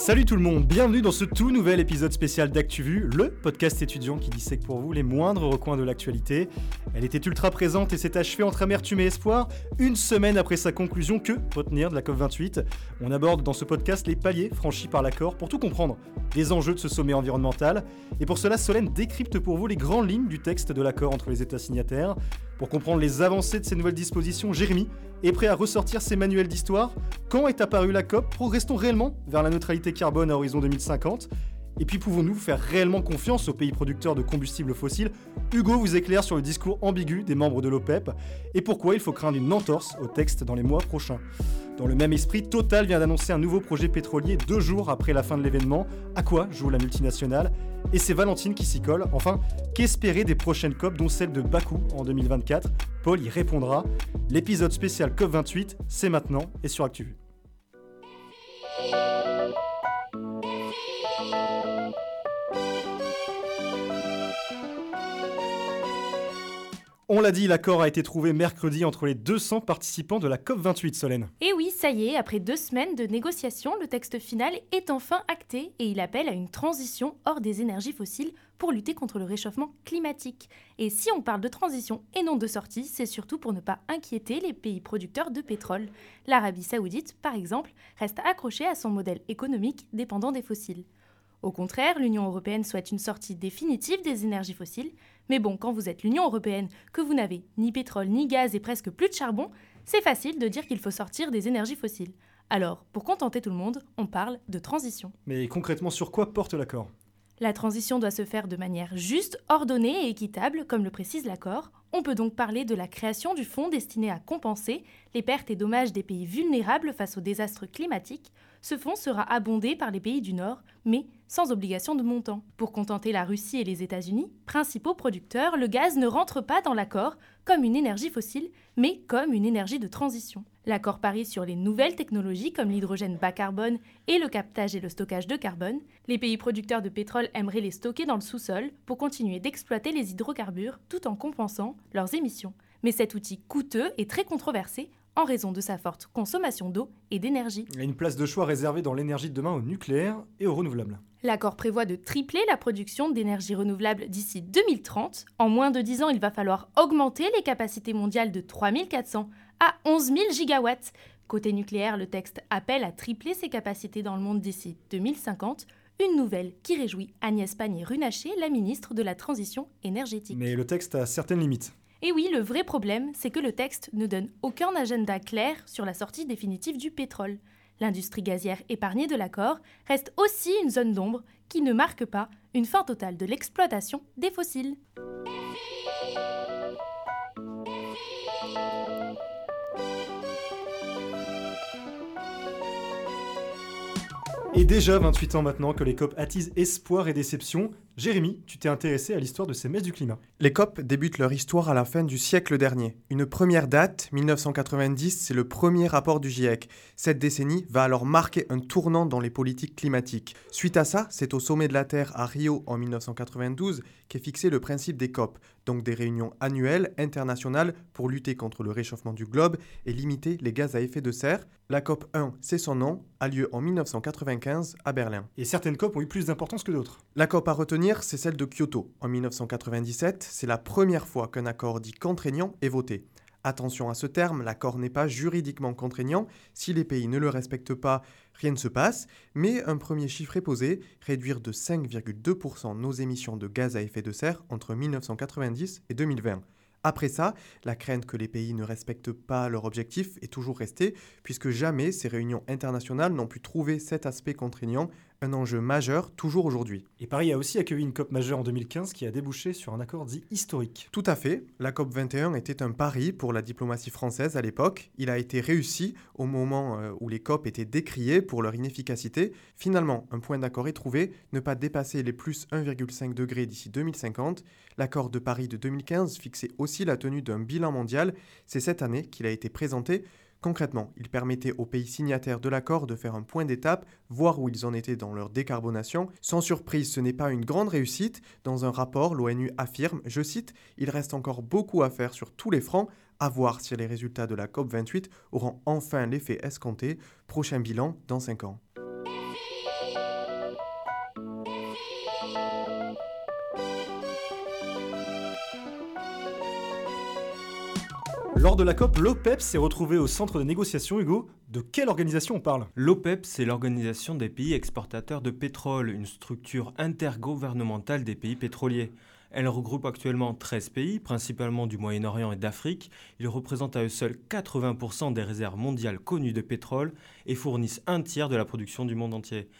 Salut tout le monde, bienvenue dans ce tout nouvel épisode spécial d'ActuVu, le podcast étudiant qui dissèque pour vous les moindres recoins de l'actualité. Elle était ultra présente et s'est achevée entre amertume et espoir, une semaine après sa conclusion que retenir de la COP28. On aborde dans ce podcast les paliers franchis par l'accord pour tout comprendre des enjeux de ce sommet environnemental. Et pour cela, Solène décrypte pour vous les grandes lignes du texte de l'accord entre les États signataires. Pour comprendre les avancées de ces nouvelles dispositions, Jérémy est prêt à ressortir ses manuels d'histoire. Quand est apparue la COP? Progresse-t-on réellement vers la neutralité carbone à horizon 2050 et puis pouvons-nous faire réellement confiance aux pays producteurs de combustibles fossiles Hugo vous éclaire sur le discours ambigu des membres de l'OPEP et pourquoi il faut craindre une entorse au texte dans les mois prochains. Dans le même esprit, Total vient d'annoncer un nouveau projet pétrolier deux jours après la fin de l'événement. À quoi joue la multinationale? Et c'est Valentine qui s'y colle. Enfin, qu'espérer des prochaines COP, dont celle de Bakou en 2024 Paul y répondra. L'épisode spécial COP28, c'est maintenant et sur ActuVu. On l'a dit, l'accord a été trouvé mercredi entre les 200 participants de la COP28, Solène. Et oui, ça y est, après deux semaines de négociations, le texte final est enfin acté et il appelle à une transition hors des énergies fossiles pour lutter contre le réchauffement climatique. Et si on parle de transition et non de sortie, c'est surtout pour ne pas inquiéter les pays producteurs de pétrole. L'Arabie saoudite, par exemple, reste accrochée à son modèle économique dépendant des fossiles. Au contraire, l'Union européenne souhaite une sortie définitive des énergies fossiles, mais bon, quand vous êtes l'Union européenne, que vous n'avez ni pétrole ni gaz et presque plus de charbon, c'est facile de dire qu'il faut sortir des énergies fossiles. Alors, pour contenter tout le monde, on parle de transition. Mais concrètement, sur quoi porte l'accord? La transition doit se faire de manière juste, ordonnée et équitable, comme le précise l'accord. On peut donc parler de la création du fonds destiné à compenser les pertes et dommages des pays vulnérables face aux désastres climatiques. Ce fonds sera abondé par les pays du Nord, mais sans obligation de montant. Pour contenter la Russie et les États-Unis, principaux producteurs, le gaz ne rentre pas dans l'accord comme une énergie fossile, mais comme une énergie de transition. L'accord parie sur les nouvelles technologies comme l'hydrogène bas carbone et le captage et le stockage de carbone. Les pays producteurs de pétrole aimeraient les stocker dans le sous-sol pour continuer d'exploiter les hydrocarbures tout en compensant leurs émissions. Mais cet outil coûteux et très controversé en raison de sa forte consommation d'eau et d'énergie. Il y a une place de choix réservée dans l'énergie de demain au nucléaire et au renouvelable. L'accord prévoit de tripler la production d'énergie renouvelable d'ici 2030. En moins de 10 ans, il va falloir augmenter les capacités mondiales de 3400 à 11 000 gigawatts. Côté nucléaire, le texte appelle à tripler ses capacités dans le monde d'ici 2050, une nouvelle qui réjouit Agnès Pannier-Runacher, la ministre de la Transition énergétique. Mais le texte a certaines limites. Et oui, le vrai problème, c'est que le texte ne donne aucun agenda clair sur la sortie définitive du pétrole. L'industrie gazière épargnée de l'accord reste aussi une zone d'ombre qui ne marque pas une fin totale de l'exploitation des fossiles. Et déjà 28 ans maintenant que les COP attisent espoir et déception, Jérémy, tu t'es intéressé à l'histoire de ces messes du climat. Les COP débutent leur histoire à la fin du siècle dernier. Une première date, 1990, c'est le premier rapport du GIEC. Cette décennie va alors marquer un tournant dans les politiques climatiques. Suite à ça, c'est au sommet de la Terre à Rio en 1992 qu'est fixé le principe des COP, donc des réunions annuelles internationales pour lutter contre le réchauffement du globe et limiter les gaz à effet de serre. La COP 1, c'est son nom, a lieu en 1995 à Berlin. Et certaines COP ont eu plus d'importance que d'autres. La COP à retenir, c'est celle de Kyoto. En 1997, c'est la première fois qu'un accord dit contraignant est voté. Attention à ce terme, l'accord n'est pas juridiquement contraignant. Si les pays ne le respectent pas, rien ne se passe. Mais un premier chiffre est posé, réduire de 5,2% nos émissions de gaz à effet de serre entre 1990 et 2020. Après ça, la crainte que les pays ne respectent pas leur objectif est toujours restée, puisque jamais ces réunions internationales n'ont pu trouver cet aspect contraignant un enjeu majeur toujours aujourd'hui. Et Paris a aussi accueilli une COP majeure en 2015 qui a débouché sur un accord dit historique. Tout à fait. La COP 21 était un pari pour la diplomatie française à l'époque. Il a été réussi au moment euh, où les COP étaient décriés pour leur inefficacité. Finalement, un point d'accord est trouvé, ne pas dépasser les plus 1,5 degrés d'ici 2050. L'accord de Paris de 2015 fixait aussi la tenue d'un bilan mondial. C'est cette année qu'il a été présenté Concrètement, il permettait aux pays signataires de l'accord de faire un point d'étape, voir où ils en étaient dans leur décarbonation. Sans surprise, ce n'est pas une grande réussite. Dans un rapport, l'ONU affirme, je cite, Il reste encore beaucoup à faire sur tous les fronts, à voir si les résultats de la COP28 auront enfin l'effet escompté. Prochain bilan dans 5 ans. Lors de la COP, l'OPEP s'est retrouvé au centre des négociations. Hugo, de quelle organisation on parle? L'OPEP, c'est l'organisation des pays exportateurs de pétrole, une structure intergouvernementale des pays pétroliers. Elle regroupe actuellement 13 pays, principalement du Moyen-Orient et d'Afrique. Ils représentent à eux seuls 80% des réserves mondiales connues de pétrole et fournissent un tiers de la production du monde entier.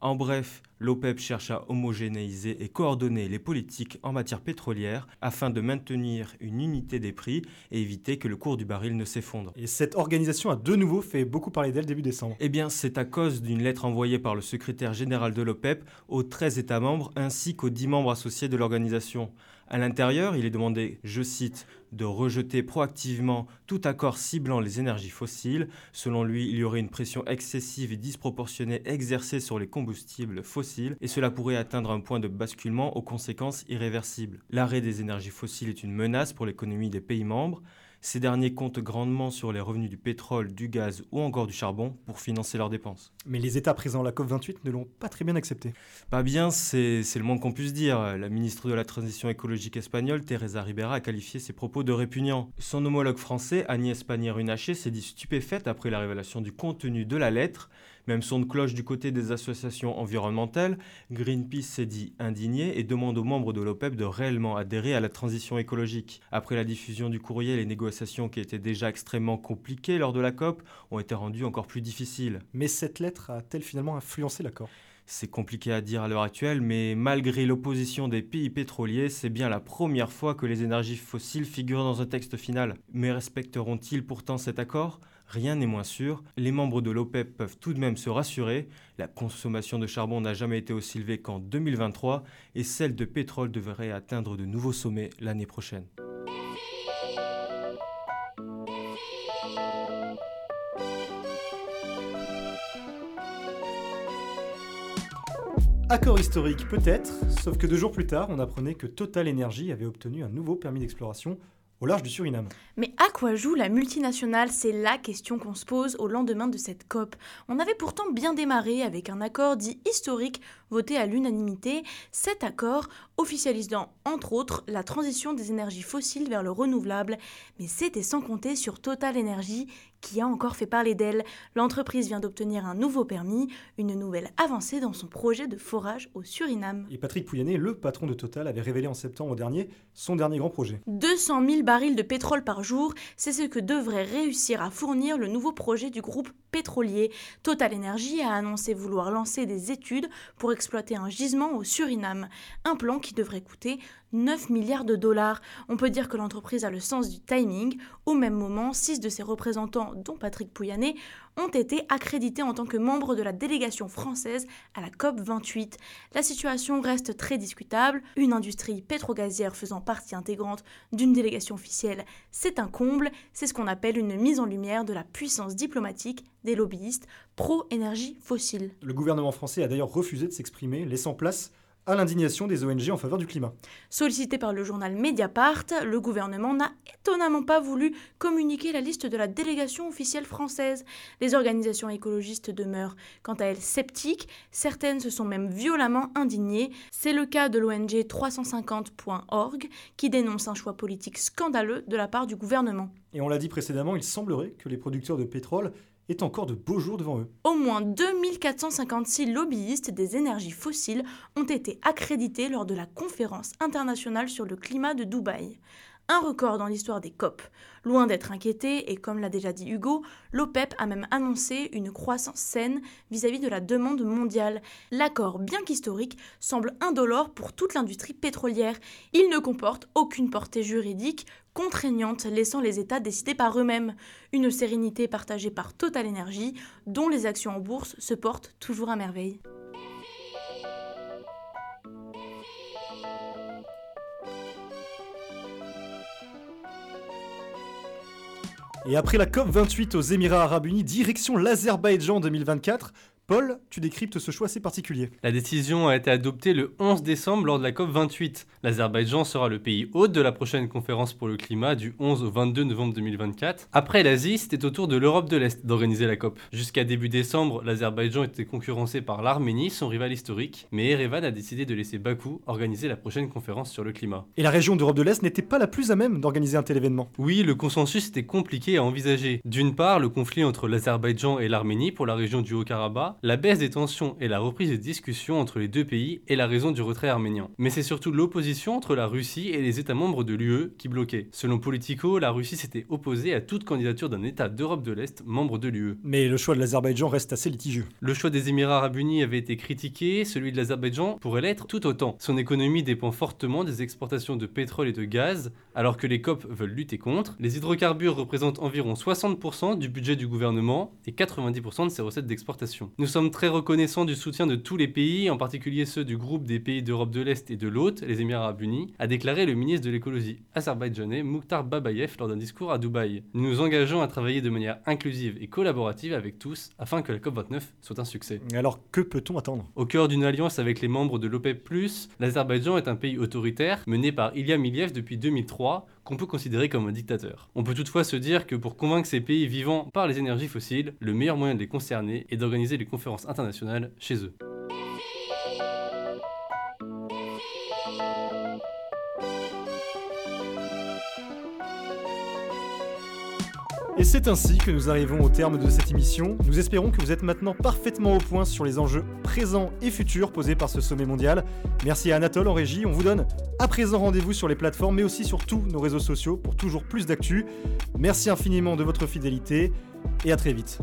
En bref, l'OPEP cherche à homogénéiser et coordonner les politiques en matière pétrolière afin de maintenir une unité des prix et éviter que le cours du baril ne s'effondre. Et cette organisation a de nouveau fait beaucoup parler d'elle début décembre. Eh bien, c'est à cause d'une lettre envoyée par le secrétaire général de l'OPEP aux 13 États membres ainsi qu'aux 10 membres associés de l'organisation. À l'intérieur, il est demandé, je cite, de rejeter proactivement tout accord ciblant les énergies fossiles. Selon lui, il y aurait une pression excessive et disproportionnée exercée sur les combustibles fossiles et cela pourrait atteindre un point de basculement aux conséquences irréversibles. L'arrêt des énergies fossiles est une menace pour l'économie des pays membres. Ces derniers comptent grandement sur les revenus du pétrole, du gaz ou encore du charbon pour financer leurs dépenses. Mais les États présents à la COP28 ne l'ont pas très bien accepté. Pas bien, c'est le moins qu'on puisse dire. La ministre de la Transition écologique espagnole, Teresa Ribera, a qualifié ses propos de répugnants. Son homologue français, Agnès Pannier-Runacher, s'est dit stupéfaite après la révélation du contenu de la lettre même son de cloche du côté des associations environnementales, Greenpeace s'est dit indigné et demande aux membres de l'OPEP de réellement adhérer à la transition écologique. Après la diffusion du courrier, les négociations qui étaient déjà extrêmement compliquées lors de la COP ont été rendues encore plus difficiles. Mais cette lettre a-t-elle finalement influencé l'accord c'est compliqué à dire à l'heure actuelle, mais malgré l'opposition des pays pétroliers, c'est bien la première fois que les énergies fossiles figurent dans un texte final. Mais respecteront-ils pourtant cet accord? Rien n'est moins sûr. Les membres de l'OPEP peuvent tout de même se rassurer. La consommation de charbon n'a jamais été aussi élevée qu'en 2023 et celle de pétrole devrait atteindre de nouveaux sommets l'année prochaine. Accord historique peut-être, sauf que deux jours plus tard, on apprenait que Total Energy avait obtenu un nouveau permis d'exploration au large du Suriname. Mais à quoi joue la multinationale? C'est la question qu'on se pose au lendemain de cette COP. On avait pourtant bien démarré avec un accord dit historique voté à l'unanimité. Cet accord officialisant entre autres la transition des énergies fossiles vers le renouvelable, mais c'était sans compter sur Total Energy qui a encore fait parler d'elle. L'entreprise vient d'obtenir un nouveau permis, une nouvelle avancée dans son projet de forage au Suriname. Et Patrick Pouyanné, le patron de Total, avait révélé en septembre dernier son dernier grand projet. 200 000 barils de pétrole par jour, c'est ce que devrait réussir à fournir le nouveau projet du groupe pétrolier. Total Energy a annoncé vouloir lancer des études pour exploiter un gisement au Suriname, un plan qui devrait coûter 9 milliards de dollars. On peut dire que l'entreprise a le sens du timing. Au même moment, six de ses représentants, dont Patrick Pouyanné, ont été accrédités en tant que membres de la délégation française à la COP 28. La situation reste très discutable. Une industrie pétrogazière faisant partie intégrante d'une délégation officielle, c'est un comble. C'est ce qu'on appelle une mise en lumière de la puissance diplomatique des lobbyistes pro-énergie fossile. Le gouvernement français a d'ailleurs refusé de s'exprimer, laissant place à l'indignation des ONG en faveur du climat. Sollicité par le journal Mediapart, le gouvernement n'a étonnamment pas voulu communiquer la liste de la délégation officielle française. Les organisations écologistes demeurent, quant à elles, sceptiques. Certaines se sont même violemment indignées. C'est le cas de l'ONG 350.org qui dénonce un choix politique scandaleux de la part du gouvernement. Et on l'a dit précédemment, il semblerait que les producteurs de pétrole est encore de beaux jours devant eux. Au moins 2456 lobbyistes des énergies fossiles ont été accrédités lors de la conférence internationale sur le climat de Dubaï. Un record dans l'histoire des COP. Loin d'être inquiété, et comme l'a déjà dit Hugo, l'OPEP a même annoncé une croissance saine vis-à-vis de la demande mondiale. L'accord, bien qu'historique, semble indolore pour toute l'industrie pétrolière. Il ne comporte aucune portée juridique, contraignante, laissant les États décider par eux-mêmes. Une sérénité partagée par Total Energy, dont les actions en bourse se portent toujours à merveille. Et après la COP28 aux Émirats Arabes Unis, direction l'Azerbaïdjan 2024, Paul, tu décryptes ce choix assez particulier. La décision a été adoptée le 11 décembre lors de la COP28. L'Azerbaïdjan sera le pays hôte de la prochaine conférence pour le climat du 11 au 22 novembre 2024. Après l'Asie, c'était au tour de l'Europe de l'Est d'organiser la COP. Jusqu'à début décembre, l'Azerbaïdjan était concurrencé par l'Arménie, son rival historique, mais Erevan a décidé de laisser Bakou organiser la prochaine conférence sur le climat. Et la région d'Europe de l'Est n'était pas la plus à même d'organiser un tel événement. Oui, le consensus était compliqué à envisager. D'une part, le conflit entre l'Azerbaïdjan et l'Arménie pour la région du Haut-Karabakh, la baisse des tensions et la reprise des discussions entre les deux pays est la raison du retrait arménien. Mais c'est surtout l'opposition entre la Russie et les États membres de l'UE qui bloquait. Selon Politico, la Russie s'était opposée à toute candidature d'un État d'Europe de l'Est membre de l'UE. Mais le choix de l'Azerbaïdjan reste assez litigieux. Le choix des Émirats arabes unis avait été critiqué, celui de l'Azerbaïdjan pourrait l'être tout autant. Son économie dépend fortement des exportations de pétrole et de gaz, alors que les COP veulent lutter contre. Les hydrocarbures représentent environ 60% du budget du gouvernement et 90% de ses recettes d'exportation. Nous sommes très reconnaissants du soutien de tous les pays, en particulier ceux du groupe des pays d'Europe de l'Est et de l'Hôte, les Émirats arabes unis, a déclaré le ministre de l'écologie azerbaïdjanais Mukhtar Babayev lors d'un discours à Dubaï. Nous nous engageons à travailler de manière inclusive et collaborative avec tous afin que la COP29 soit un succès. Alors que peut-on attendre? Au cœur d'une alliance avec les membres de l'OPEP+, l'Azerbaïdjan est un pays autoritaire mené par Ilham Aliyev depuis 2003 qu'on peut considérer comme un dictateur. On peut toutefois se dire que pour convaincre ces pays vivant par les énergies fossiles, le meilleur moyen de les concerner est d'organiser les conférences internationales chez eux. Et c'est ainsi que nous arrivons au terme de cette émission. Nous espérons que vous êtes maintenant parfaitement au point sur les enjeux présents et futurs posés par ce sommet mondial. Merci à Anatole en régie. On vous donne à présent rendez-vous sur les plateformes, mais aussi sur tous nos réseaux sociaux pour toujours plus d'actu. Merci infiniment de votre fidélité et à très vite.